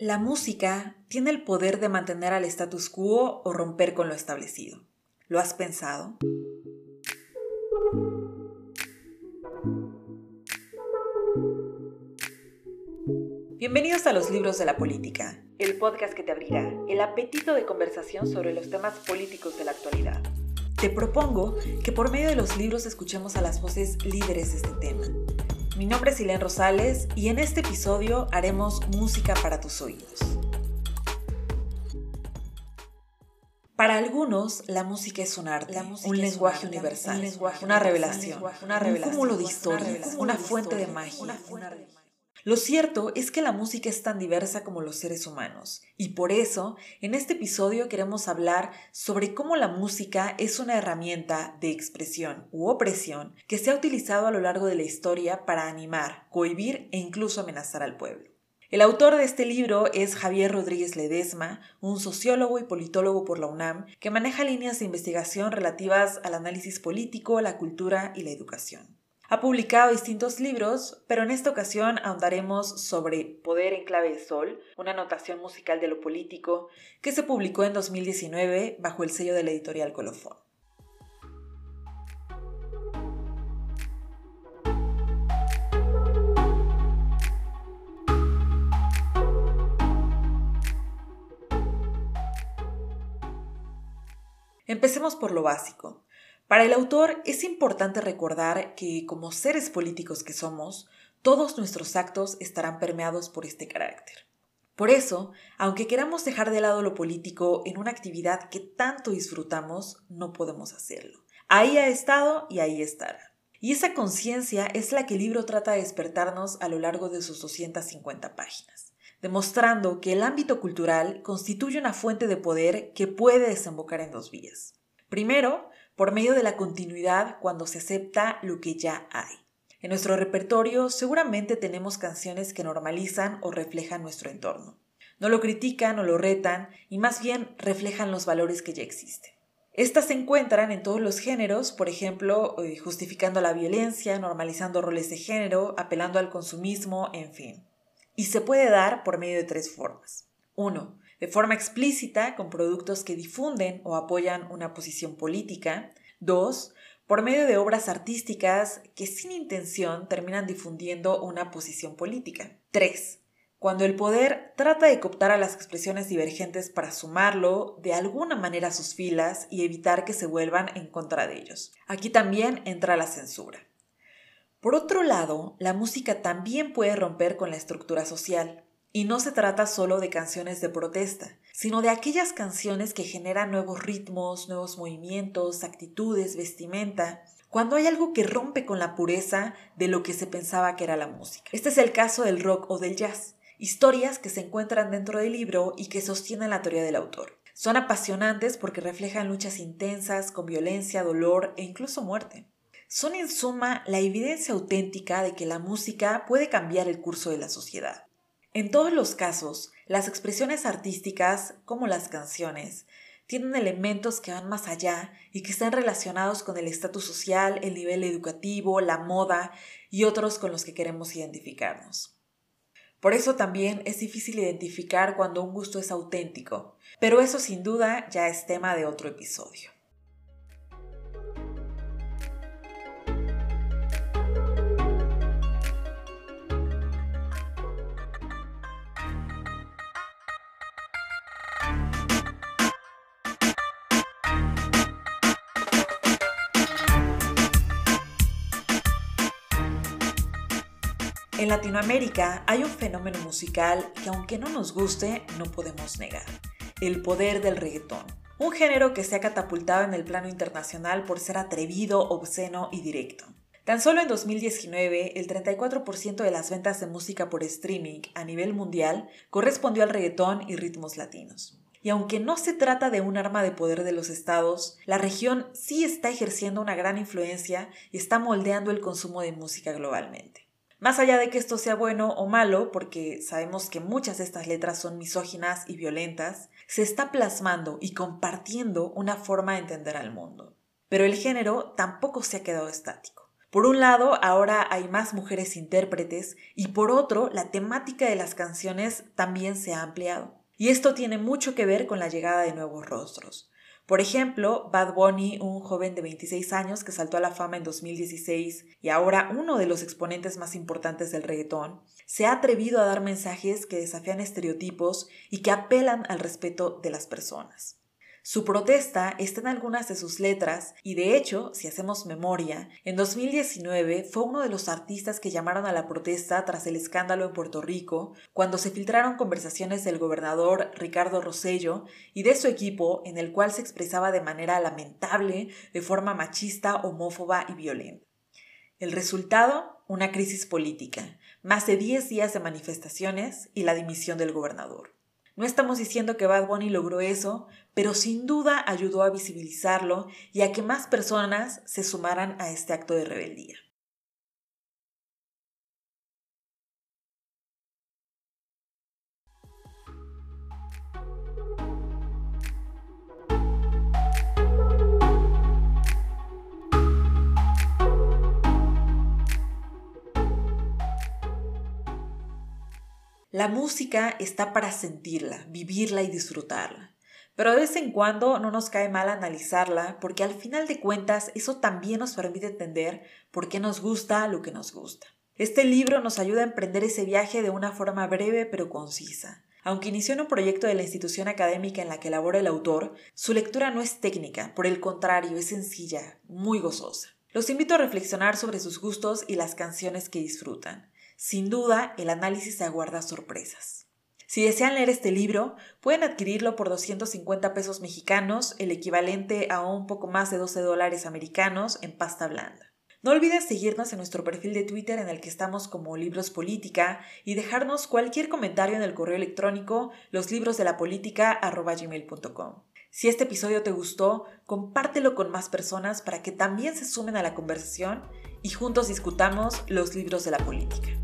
La música tiene el poder de mantener al status quo o romper con lo establecido. ¿Lo has pensado? Bienvenidos a los libros de la política, el podcast que te abrirá el apetito de conversación sobre los temas políticos de la actualidad. Te propongo que por medio de los libros escuchemos a las voces líderes de este tema mi nombre es Ilen Rosales y en este episodio haremos música para tus oídos. Para algunos, la música es un arte, un lenguaje universal, una revelación, un cúmulo de historias, una fuente de magia. Lo cierto es que la música es tan diversa como los seres humanos, y por eso, en este episodio queremos hablar sobre cómo la música es una herramienta de expresión u opresión que se ha utilizado a lo largo de la historia para animar, cohibir e incluso amenazar al pueblo. El autor de este libro es Javier Rodríguez Ledesma, un sociólogo y politólogo por la UNAM que maneja líneas de investigación relativas al análisis político, la cultura y la educación. Ha publicado distintos libros, pero en esta ocasión ahondaremos sobre Poder en clave de sol, una notación musical de lo político, que se publicó en 2019 bajo el sello de la editorial Colofón. Empecemos por lo básico. Para el autor es importante recordar que como seres políticos que somos, todos nuestros actos estarán permeados por este carácter. Por eso, aunque queramos dejar de lado lo político en una actividad que tanto disfrutamos, no podemos hacerlo. Ahí ha estado y ahí estará. Y esa conciencia es la que el libro trata de despertarnos a lo largo de sus 250 páginas, demostrando que el ámbito cultural constituye una fuente de poder que puede desembocar en dos vías. Primero, por medio de la continuidad cuando se acepta lo que ya hay. En nuestro repertorio seguramente tenemos canciones que normalizan o reflejan nuestro entorno. No lo critican o lo retan y más bien reflejan los valores que ya existen. Estas se encuentran en todos los géneros, por ejemplo, eh, justificando la violencia, normalizando roles de género, apelando al consumismo, en fin. Y se puede dar por medio de tres formas. Uno, de forma explícita con productos que difunden o apoyan una posición política. Dos, por medio de obras artísticas que sin intención terminan difundiendo una posición política. Tres, cuando el poder trata de cooptar a las expresiones divergentes para sumarlo de alguna manera a sus filas y evitar que se vuelvan en contra de ellos. Aquí también entra la censura. Por otro lado, la música también puede romper con la estructura social. Y no se trata solo de canciones de protesta, sino de aquellas canciones que generan nuevos ritmos, nuevos movimientos, actitudes, vestimenta, cuando hay algo que rompe con la pureza de lo que se pensaba que era la música. Este es el caso del rock o del jazz, historias que se encuentran dentro del libro y que sostienen la teoría del autor. Son apasionantes porque reflejan luchas intensas con violencia, dolor e incluso muerte. Son en suma la evidencia auténtica de que la música puede cambiar el curso de la sociedad. En todos los casos, las expresiones artísticas, como las canciones, tienen elementos que van más allá y que están relacionados con el estatus social, el nivel educativo, la moda y otros con los que queremos identificarnos. Por eso también es difícil identificar cuando un gusto es auténtico, pero eso sin duda ya es tema de otro episodio. En Latinoamérica hay un fenómeno musical que aunque no nos guste, no podemos negar. El poder del reggaetón. Un género que se ha catapultado en el plano internacional por ser atrevido, obsceno y directo. Tan solo en 2019, el 34% de las ventas de música por streaming a nivel mundial correspondió al reggaetón y ritmos latinos. Y aunque no se trata de un arma de poder de los estados, la región sí está ejerciendo una gran influencia y está moldeando el consumo de música globalmente. Más allá de que esto sea bueno o malo, porque sabemos que muchas de estas letras son misóginas y violentas, se está plasmando y compartiendo una forma de entender al mundo. Pero el género tampoco se ha quedado estático. Por un lado, ahora hay más mujeres intérpretes y por otro, la temática de las canciones también se ha ampliado. Y esto tiene mucho que ver con la llegada de nuevos rostros. Por ejemplo, Bad Bunny, un joven de 26 años que saltó a la fama en 2016 y ahora uno de los exponentes más importantes del reggaetón, se ha atrevido a dar mensajes que desafían estereotipos y que apelan al respeto de las personas. Su protesta está en algunas de sus letras y de hecho, si hacemos memoria, en 2019 fue uno de los artistas que llamaron a la protesta tras el escándalo en Puerto Rico, cuando se filtraron conversaciones del gobernador Ricardo Rosello y de su equipo en el cual se expresaba de manera lamentable, de forma machista, homófoba y violenta. El resultado, una crisis política, más de 10 días de manifestaciones y la dimisión del gobernador. No estamos diciendo que Bad Bunny logró eso, pero sin duda ayudó a visibilizarlo y a que más personas se sumaran a este acto de rebeldía. La música está para sentirla, vivirla y disfrutarla. Pero de vez en cuando no nos cae mal analizarla porque al final de cuentas eso también nos permite entender por qué nos gusta lo que nos gusta. Este libro nos ayuda a emprender ese viaje de una forma breve pero concisa. Aunque inició en un proyecto de la institución académica en la que labora el autor, su lectura no es técnica, por el contrario, es sencilla, muy gozosa. Los invito a reflexionar sobre sus gustos y las canciones que disfrutan. Sin duda, el análisis aguarda sorpresas. Si desean leer este libro, pueden adquirirlo por 250 pesos mexicanos, el equivalente a un poco más de 12 dólares americanos en pasta blanda. No olvides seguirnos en nuestro perfil de Twitter en el que estamos como Libros Política y dejarnos cualquier comentario en el correo electrónico loslibros-de-la-política@gmail.com. Si este episodio te gustó, compártelo con más personas para que también se sumen a la conversación y juntos discutamos los libros de la política.